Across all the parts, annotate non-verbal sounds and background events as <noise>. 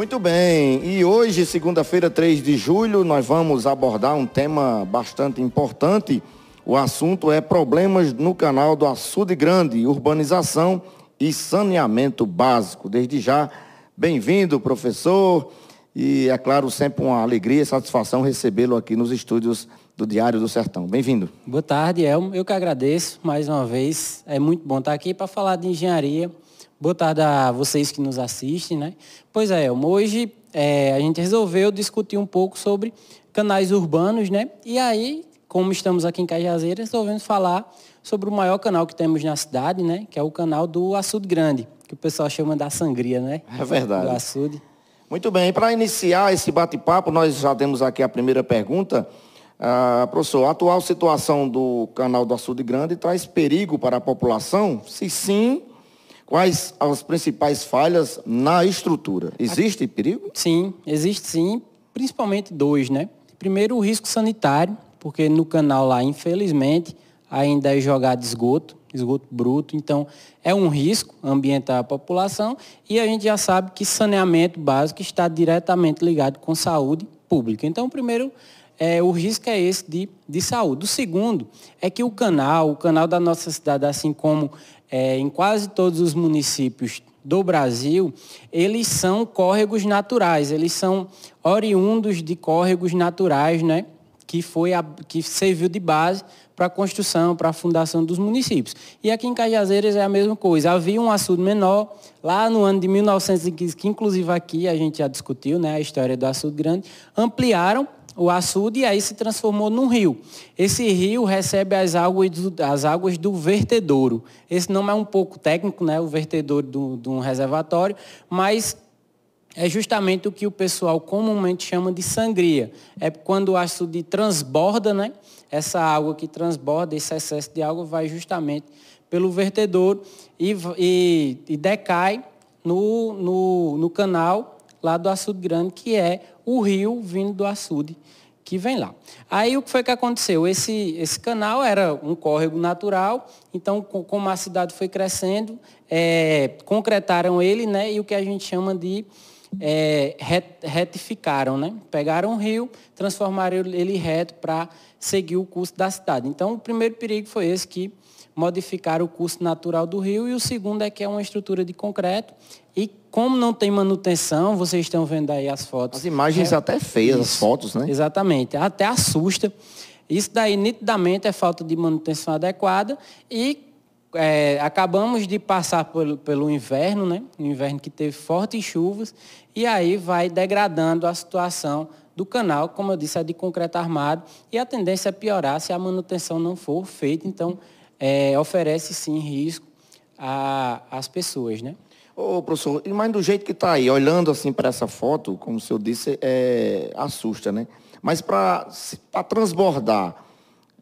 Muito bem, e hoje, segunda-feira, 3 de julho, nós vamos abordar um tema bastante importante. O assunto é problemas no canal do Açude Grande, urbanização e saneamento básico. Desde já, bem-vindo, professor. E é claro, sempre uma alegria e satisfação recebê-lo aqui nos estúdios do Diário do Sertão. Bem-vindo. Boa tarde, Elmo. Eu que agradeço mais uma vez. É muito bom estar aqui para falar de engenharia. Boa tarde a vocês que nos assistem, né? Pois é, Elmo, hoje é, a gente resolveu discutir um pouco sobre canais urbanos, né? E aí, como estamos aqui em Cajazeiras, resolvemos falar sobre o maior canal que temos na cidade, né? Que é o canal do Açude Grande, que o pessoal chama da sangria, né? É verdade. Do açude. Muito bem, para iniciar esse bate-papo, nós já temos aqui a primeira pergunta. Ah, professor, a atual situação do canal do Açude Grande traz perigo para a população? Se sim, quais as principais falhas na estrutura? Existe perigo? Sim, existe sim, principalmente dois, né? Primeiro, o risco sanitário, porque no canal lá, infelizmente, ainda é jogado esgoto, esgoto bruto, então é um risco ambiental à população e a gente já sabe que saneamento básico está diretamente ligado com saúde pública. Então, primeiro, é, o risco é esse de, de saúde. O segundo é que o canal, o canal da nossa cidade, assim como é, em quase todos os municípios do Brasil, eles são córregos naturais, eles são oriundos de córregos naturais, né? Que, foi a, que serviu de base para a construção, para a fundação dos municípios. E aqui em Cajazeiras é a mesma coisa. Havia um açude menor, lá no ano de 1915, que inclusive aqui a gente já discutiu, né, a história do açude grande, ampliaram o açude e aí se transformou num rio. Esse rio recebe as águas do, as águas do vertedouro. Esse nome é um pouco técnico, né, o vertedouro de um reservatório, mas é justamente o que o pessoal comumente chama de sangria. É quando o açude transborda, né? Essa água que transborda, esse excesso de água vai justamente pelo vertedor e, e, e decai no, no, no canal lá do açude grande, que é o rio vindo do açude que vem lá. Aí o que foi que aconteceu? Esse, esse canal era um córrego natural, então como a cidade foi crescendo, é, concretaram ele, né? E o que a gente chama de é, retificaram, né? Pegaram o rio, transformaram ele reto para seguir o curso da cidade. Então, o primeiro perigo foi esse que modificar o curso natural do rio e o segundo é que é uma estrutura de concreto e como não tem manutenção, vocês estão vendo aí as fotos. As imagens é, até feias, isso, as fotos, né? Exatamente, até assusta. Isso daí nitidamente é falta de manutenção adequada e é, acabamos de passar pelo, pelo inverno, né? Um inverno que teve fortes chuvas e aí vai degradando a situação do canal, como eu disse, é de concreto armado e a tendência é piorar se a manutenção não for feita. Então, é, oferece sim risco às pessoas, né? Ô, professor, mas do jeito que está aí, olhando assim para essa foto, como o senhor disse, é, assusta, né? Mas para transbordar,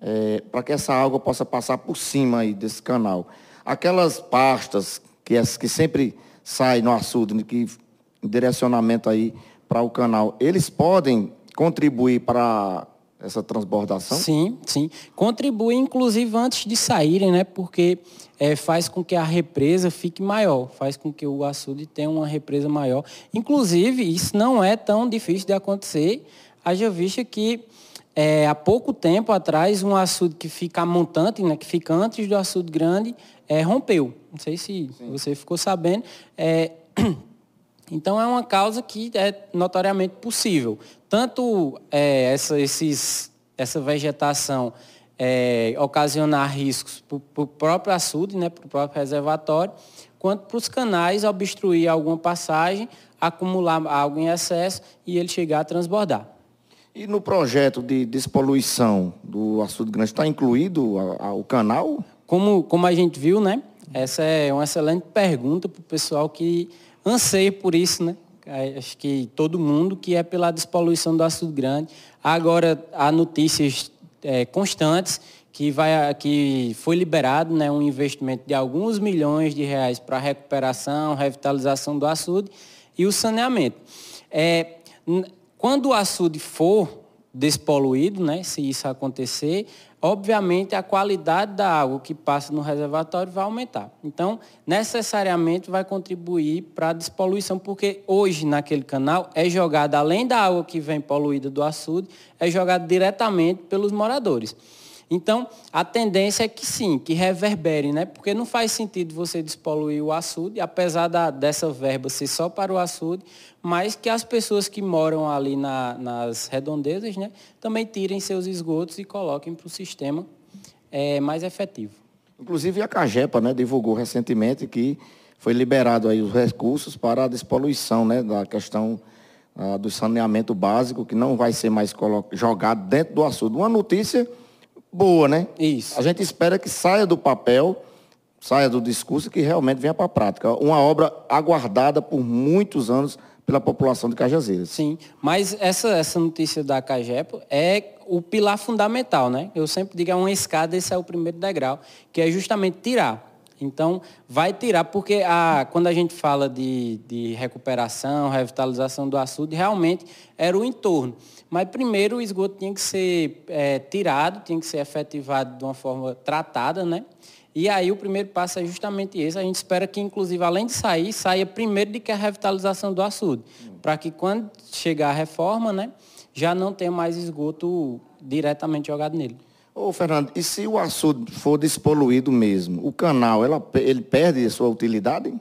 é, para que essa água possa passar por cima aí desse canal. Aquelas pastas que, que sempre saem no açude, que em direcionamento aí para o canal, eles podem contribuir para essa transbordação? Sim, sim. Contribui, inclusive, antes de saírem, né? Porque é, faz com que a represa fique maior, faz com que o açude tenha uma represa maior. Inclusive, isso não é tão difícil de acontecer. Haja vista que é, há pouco tempo atrás, um açude que fica montante, né, que fica antes do açude grande, é, rompeu. Não sei se Sim. você ficou sabendo. É, <clears throat> então, é uma causa que é notoriamente possível. Tanto é, essa, esses, essa vegetação é, ocasionar riscos para o próprio açude, né, para o próprio reservatório, quanto para os canais obstruir alguma passagem, acumular água em excesso e ele chegar a transbordar. E no projeto de despoluição do açude grande está incluído o canal? Como, como a gente viu, né? Essa é uma excelente pergunta para o pessoal que anseia por isso, né? Acho que todo mundo que é pela despoluição do açude grande. Agora há notícias é, constantes que, vai, que foi liberado né, um investimento de alguns milhões de reais para recuperação, revitalização do açude e o saneamento. É, quando o açude for despoluído, né? Se isso acontecer, obviamente a qualidade da água que passa no reservatório vai aumentar. Então, necessariamente vai contribuir para a despoluição, porque hoje naquele canal é jogado, além da água que vem poluída do açude, é jogado diretamente pelos moradores. Então, a tendência é que sim, que reverbere, né? Porque não faz sentido você despoluir o açude, apesar da, dessa verba ser só para o açude, mas que as pessoas que moram ali na, nas redondezas, né, também tirem seus esgotos e coloquem para o sistema é, mais efetivo. Inclusive a Cagepa, né, divulgou recentemente que foi liberado aí os recursos para a despoluição, né, da questão ah, do saneamento básico, que não vai ser mais jogado dentro do açude. Uma notícia boa, né? Isso. A gente espera que saia do papel, saia do discurso e que realmente venha para a prática. Uma obra aguardada por muitos anos pela população de Cajazeiras. Sim, mas essa, essa notícia da Cagepo é o pilar fundamental, né? Eu sempre digo, é uma escada, esse é o primeiro degrau, que é justamente tirar. Então, vai tirar, porque a, quando a gente fala de, de recuperação, revitalização do açude, realmente era o entorno. Mas primeiro o esgoto tinha que ser é, tirado, tinha que ser efetivado de uma forma tratada, né? E aí o primeiro passo é justamente esse. A gente espera que, inclusive, além de sair, saia primeiro de que a revitalização do açude. Para que quando chegar a reforma, né, já não tenha mais esgoto diretamente jogado nele. Ô, Fernando, e se o açude for despoluído mesmo, o canal, ela, ele perde a sua utilidade?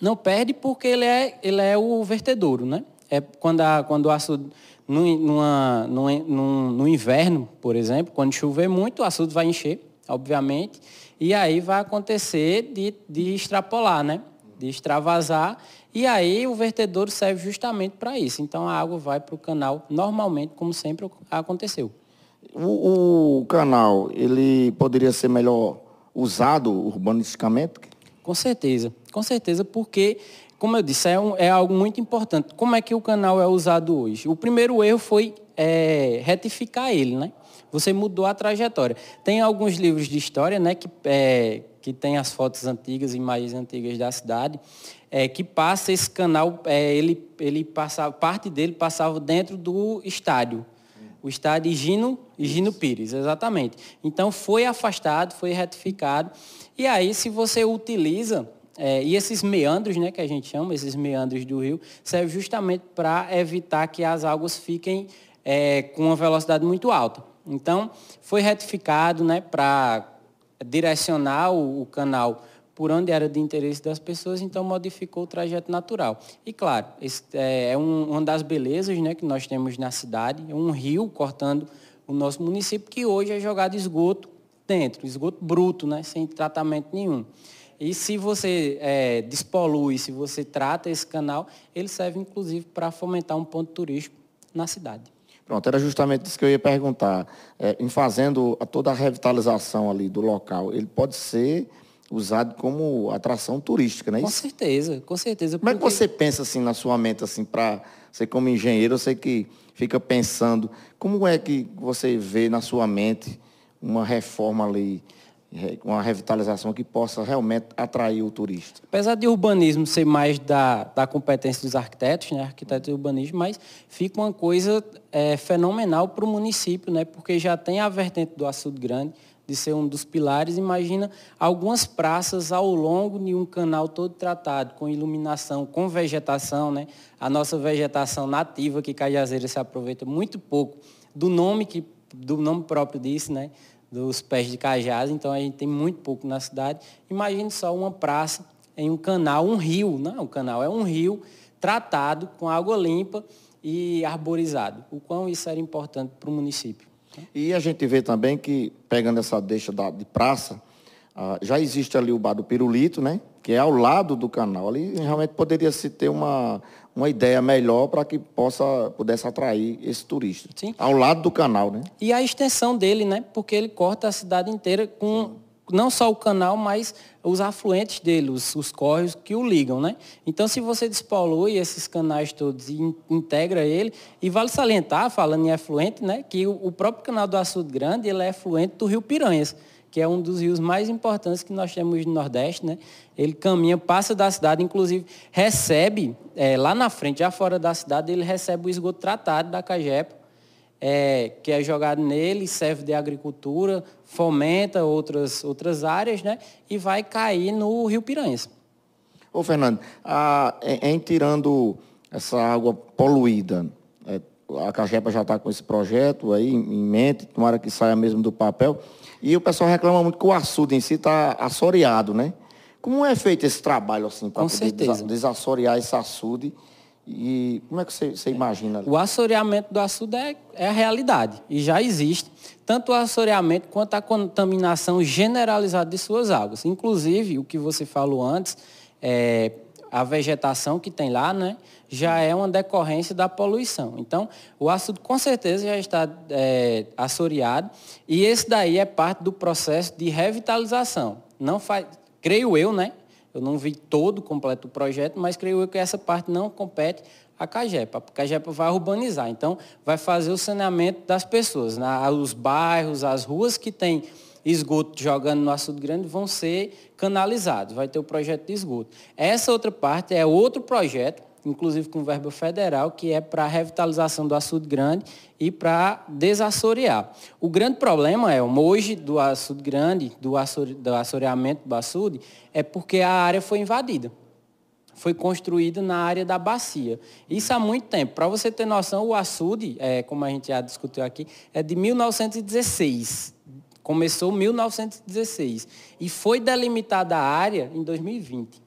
Não perde porque ele é, ele é o vertedouro, né? É quando, a, quando o açude no, numa, no, no inverno, por exemplo, quando chover muito, o açude vai encher, obviamente, e aí vai acontecer de, de extrapolar, né? de extravasar, e aí o vertedouro serve justamente para isso. Então a água vai para o canal normalmente, como sempre aconteceu. O, o, canal, ele poderia ser melhor usado urbanisticamente? Com certeza, com certeza, porque como eu disse, é, um, é, algo muito importante. Como é que o canal é usado hoje? O primeiro erro foi é, retificar ele, né? Você mudou a trajetória. Tem alguns livros de história, né, que, é, que tem as fotos antigas, imagens antigas da cidade, é, que passa esse canal, é, ele, ele passava, parte dele passava dentro do estádio. O estádio Higino, Higino Pires, exatamente. Então foi afastado, foi retificado. E aí, se você utiliza é, e esses meandros, né, que a gente chama, esses meandros do rio, servem justamente para evitar que as águas fiquem é, com uma velocidade muito alta. Então, foi retificado né, para direcionar o, o, canal por onde era de interesse das pessoas, então modificou o trajeto natural. E claro, esse é, é um, uma das belezas né, que nós temos na cidade, é um rio cortando o nosso município, que hoje é jogado esgoto dentro, esgoto bruto, né, sem tratamento nenhum. E se você é, despolui, se você trata esse canal, ele serve inclusive para fomentar um ponto turístico na cidade. Pronto, era justamente isso que eu ia perguntar. É, em fazendo toda a revitalização ali do local, ele pode ser usado como atração turística, não é com isso? Com certeza, com certeza. Como porque... é que você pensa assim na sua mente, assim, para você como engenheiro, eu sei que fica pensando, como é que você vê na sua mente uma reforma ali uma revitalização que possa realmente atrair o turista. Apesar de urbanismo ser mais da, da competência dos arquitetos, né, arquitetos e urbanismo, mas fica uma coisa é, fenomenal para o município, né, porque já tem a vertente do Açude Grande, de ser um dos pilares. Imagina algumas praças ao longo de um canal todo tratado, com iluminação, com vegetação, né? A nossa vegetação nativa, que Cajazeira se aproveita muito pouco do nome que do nome próprio disso, né? Dos pés de cajás, então a gente tem muito pouco na cidade. Imagine só uma praça em um canal, um rio, não, o canal é um rio tratado com água limpa e arborizado. O quão isso era importante para o município. E a gente vê também que, pegando essa deixa da, de praça, ah, já existe ali o bar do Pirulito, né? Que é ao lado do canal. Ali realmente poderia se ter uma, uma ideia melhor para que possa pudesse atrair esse turista. Sim. Ao lado do canal, né? E a extensão dele, né? Porque ele corta a cidade inteira com não só o canal, mas os afluentes dele, os, os córregos que o ligam, né? Então, se você despolui esses canais todos e in, integra ele, e vale salientar, falando em afluente, né, que o, o próprio canal do Açude Grande, ele é afluente do Rio Piranhas que é um dos rios mais importantes que nós temos no Nordeste, né? Ele caminha, passa da cidade, inclusive recebe, é, lá na frente, já fora da cidade, ele recebe o esgoto tratado da Cagepa é, que é jogado nele, serve de agricultura, fomenta outras, outras áreas, né? E vai cair no Rio Piranhas. Ô, Fernando, a, em, em tirando essa água poluída, é, a Cajepa já está com esse projeto aí em mente, tomara que saia mesmo do papel. E o pessoal reclama muito que o açude em si está assoreado, né? Como é feito esse trabalho assim para poder desassorear esse açude? E como é que você, você imagina? O assoreamento do açude é, é, a realidade e já existe tanto o assoreamento quanto a contaminação generalizada de suas águas. Inclusive, o que você falou antes, é, a vegetação que tem lá, né, já é uma decorrência da poluição. Então, o açude com certeza já está é, assoreado e esse daí é parte do processo de revitalização. Não faz, creio eu, né? Eu não vi todo completo o projeto, mas creio eu que essa parte não compete à CAGEPA. A CAGEPA vai urbanizar, então vai fazer o saneamento das pessoas. Né? Os bairros, as ruas que têm esgoto jogando no açude grande vão ser canalizados, vai ter o projeto de esgoto. Essa outra parte é outro projeto inclusive com verba federal, que é para a revitalização do açude grande e para desassorear. O grande problema é, hoje, do açude grande, do, do assoreamento do açude, é porque a área foi invadida. Foi construída na área da bacia. Isso há muito tempo. Para você ter noção, o açude, é, como a gente já discutiu aqui, é de 1916. Começou em 1916. E foi delimitada a área em 2020.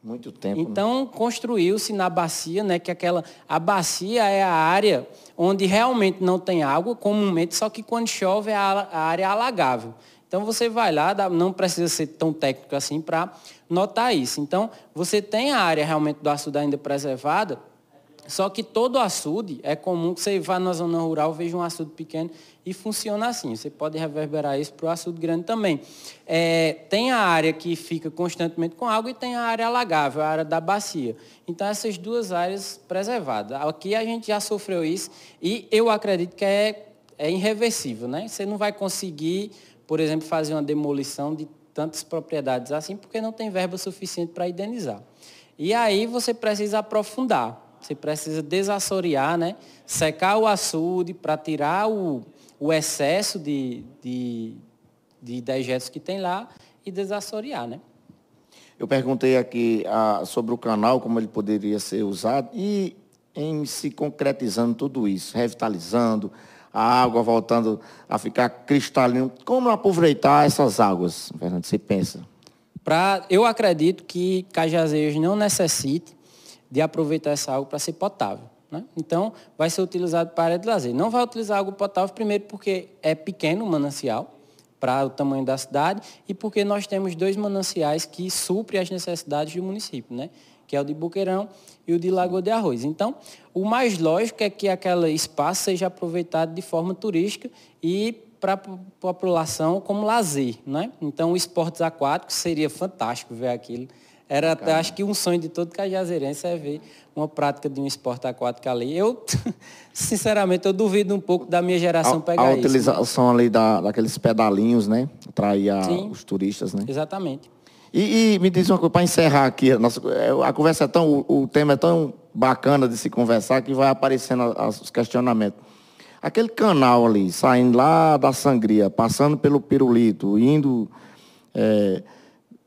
Muito tempo. Né? Então, né? construiu-se na bacia, né, que aquela a bacia é a área onde realmente não tem água, comumente, só que quando chove é a, a área alagável. Então você vai lá, não precisa ser tão técnico assim para notar isso. Então, você tem a área realmente do açude ainda preservada, só que todo açude é comum que você vá na zona rural, veja um açude pequeno e funciona assim. Você pode reverberar isso para o açude grande também. É, tem a área que fica constantemente com água e tem a área alagável, a área da bacia. Então, essas duas áreas preservadas. Aqui a gente já sofreu isso e eu acredito que é, é irreversível. Né? Você não vai conseguir, por exemplo, fazer uma demolição de tantas propriedades assim, porque não tem verba suficiente para indenizar. E aí você precisa aprofundar. Você precisa desassorear, né? secar o açude para tirar o, o excesso de, de, de dejetos que tem lá e desassorear. Né? Eu perguntei aqui ah, sobre o canal, como ele poderia ser usado, e em se concretizando tudo isso, revitalizando, a água voltando a ficar cristalino. Como aproveitar essas águas, Fernando, você pensa? Pra, eu acredito que Cajazeiras não necessite de aproveitar essa água para ser potável. Né? Então, vai ser utilizado para área de lazer. Não vai utilizar água potável, primeiro, porque é pequeno o manancial para o tamanho da cidade e porque nós temos dois mananciais que suprem as necessidades do município, né? que é o de Buqueirão e o de Lagoa de Arroz. Então, o mais lógico é que aquele espaço seja aproveitado de forma turística e para a população como lazer. Né? Então, esportes aquáticos seria fantástico ver aquilo era até, acho que um sonho de todo cajazeirense é ver uma prática de um esporte aquático ali. Eu, <laughs> sinceramente, eu duvido um pouco da minha geração a, pegar a isso. A utilização né? ali da, daqueles pedalinhos, né? Atrair os turistas, né? Exatamente. E, e, me diz uma coisa, para encerrar aqui, a, nossa, é, a conversa é tão, o, o, tema é tão bacana de se conversar que vai aparecendo os questionamentos. Aquele canal ali, saindo lá da sangria, passando pelo pirulito, indo... É,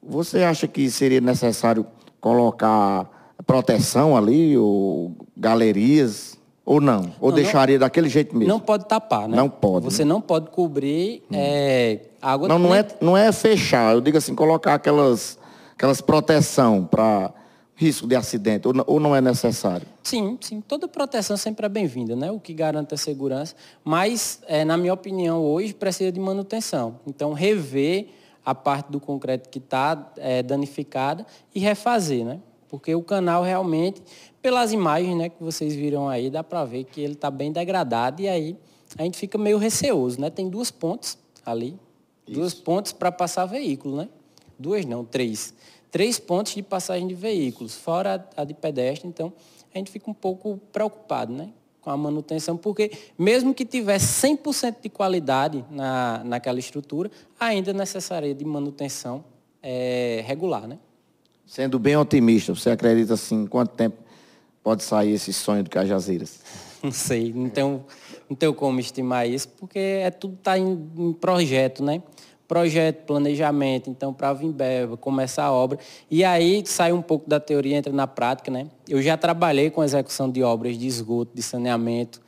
você acha que seria necessário colocar proteção ali, ou galerias, ou não? Ou não, deixaria não, daquele jeito mesmo? Não pode tapar, né? Não pode. Você né? não pode cobrir hum. é, água... Não, não é, não é fechar, eu digo assim, colocar aquelas, aquelas proteção para risco de acidente, ou, ou não é necessário? Sim, sim. Toda proteção sempre é bem-vinda, né? O que garante a segurança. Mas, é, na minha opinião, hoje precisa de manutenção. Então, rever a parte do concreto que está é, danificada e refazer, né? Porque o canal realmente, pelas imagens né, que vocês viram aí, dá para ver que ele está bem degradado e aí a gente fica meio receoso, né? Tem duas pontes ali, Isso. duas pontes para passar veículo, né? Duas não, três. Três pontes de passagem de veículos, fora a de pedestre, então a gente fica um pouco preocupado, né? Com a manutenção, porque mesmo que tivesse 100% de qualidade na, naquela estrutura, ainda necessaria de manutenção é, regular. Né? Sendo bem otimista, você acredita assim, quanto tempo pode sair esse sonho do Cajazeiras? <laughs> Não sei, não tenho, não tenho como estimar isso, porque é tudo está em, em projeto, né? Projeto, planejamento, então para vir verba, começar a obra. E aí sai um pouco da teoria, entra na prática, né? Eu já trabalhei com execução de obras de esgoto, de saneamento,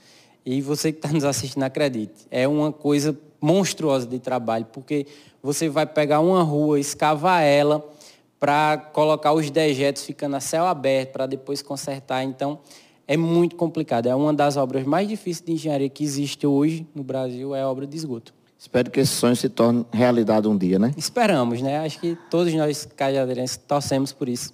e você que está nos assistindo, acredite, é uma coisa monstruosa de trabalho, porque você vai pegar uma rua, escavar ela para colocar os dejetos ficando a céu aberto, para depois consertar. Então, é muito complicado. É uma das obras mais difíceis de engenharia que existe hoje no Brasil, é a obra de esgoto. Espero que esse sonho se torne realidade um dia, né? Esperamos, né? Acho que todos nós cajadeirenses torcemos por isso.